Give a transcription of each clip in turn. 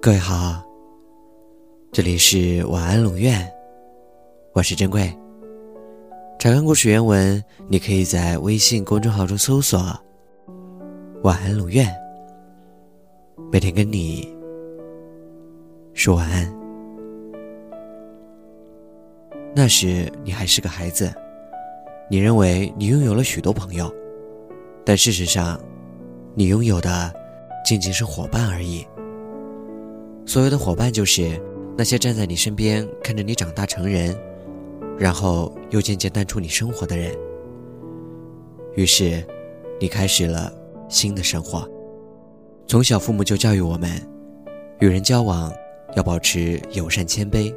各位好，这里是晚安龙院，我是珍贵。查看故事原文，你可以在微信公众号中搜索“晚安龙院”，每天跟你说晚安。那时你还是个孩子，你认为你拥有了许多朋友，但事实上，你拥有的仅仅是伙伴而已。所谓的伙伴，就是那些站在你身边，看着你长大成人，然后又渐渐淡出你生活的人。于是，你开始了新的生活。从小，父母就教育我们，与人交往要保持友善谦卑，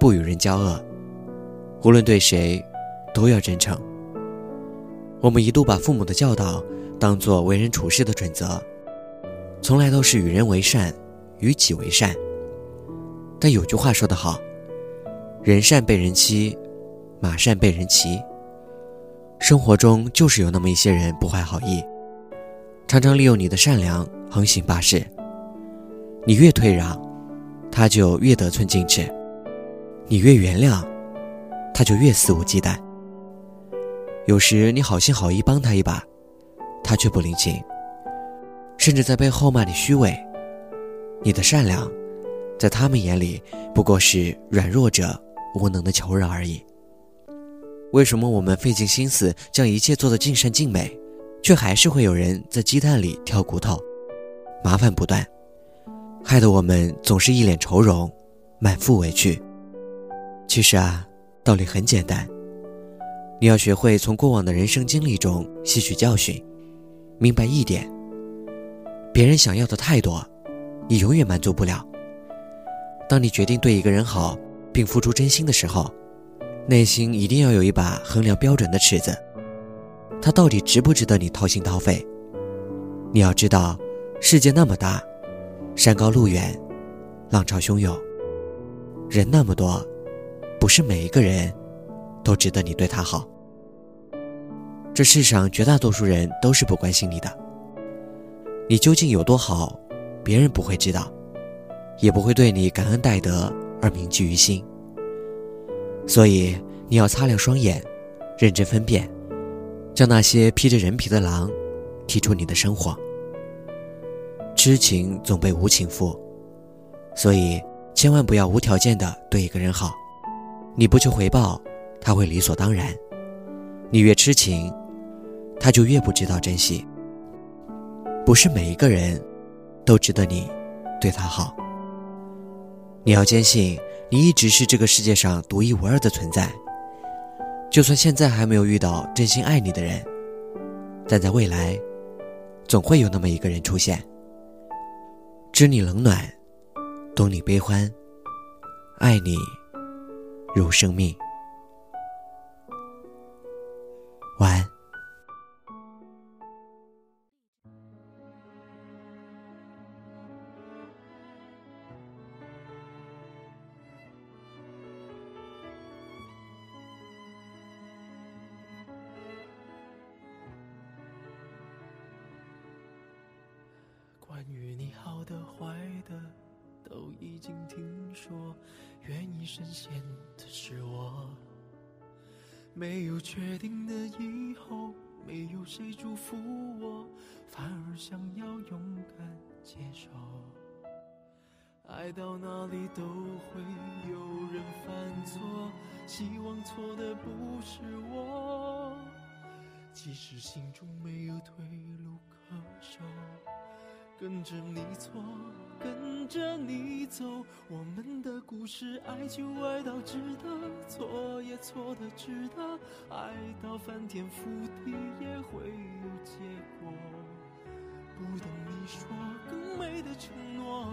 不与人交恶，无论对谁，都要真诚。我们一度把父母的教导当做为人处事的准则，从来都是与人为善。与己为善，但有句话说得好：“人善被人欺，马善被人骑。”生活中就是有那么一些人不怀好意，常常利用你的善良横行霸市。你越退让，他就越得寸进尺；你越原谅，他就越肆无忌惮。有时你好心好意帮他一把，他却不领情，甚至在背后骂你虚伪。你的善良，在他们眼里不过是软弱者无能的求饶而已。为什么我们费尽心思将一切做得尽善尽美，却还是会有人在鸡蛋里挑骨头，麻烦不断，害得我们总是一脸愁容，满腹委屈？其实啊，道理很简单，你要学会从过往的人生经历中吸取教训，明白一点：别人想要的太多。你永远满足不了。当你决定对一个人好，并付出真心的时候，内心一定要有一把衡量标准的尺子，他到底值不值得你掏心掏肺？你要知道，世界那么大，山高路远，浪潮汹涌，人那么多，不是每一个人都值得你对他好。这世上绝大多数人都是不关心你的，你究竟有多好？别人不会知道，也不会对你感恩戴德而铭记于心。所以你要擦亮双眼，认真分辨，将那些披着人皮的狼踢出你的生活。痴情总被无情负，所以千万不要无条件的对一个人好。你不求回报，他会理所当然；你越痴情，他就越不知道珍惜。不是每一个人。都值得你对他好。你要坚信，你一直是这个世界上独一无二的存在。就算现在还没有遇到真心爱你的人，但在未来，总会有那么一个人出现，知你冷暖，懂你悲欢，爱你如生命。关于你好的坏的都已经听说，愿意深陷的是我。没有确定的以后，没有谁祝福我，反而想要勇敢接受。爱到哪里都会有人犯错，希望错的不是我。即使心中没有退路可守。跟着你错，跟着你走，我们的故事，爱就爱到值得，错也错的值得，爱到翻天覆地也会有结果。不等你说更美的承诺，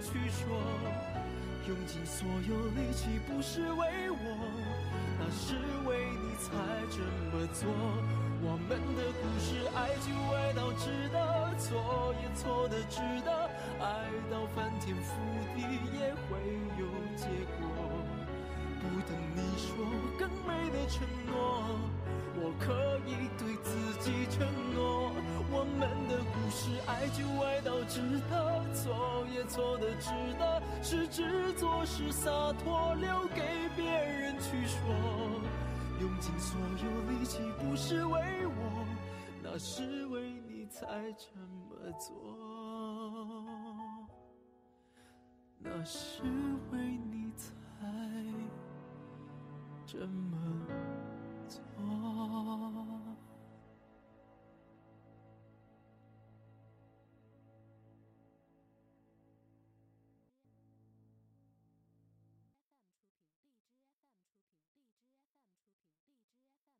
去说。用尽所有力气不是为我，那是为你才这么做。我们的故事爱就爱到值得，错也错的值得，爱到翻天覆地也会有结果。不等你说更美的承诺，我可以对自己承诺，我们就爱到值得，错也错的值得，是执着是洒脱，留给别人去说。用尽所有力气不是为我，那是为你才这么做，那是为你才。这么做。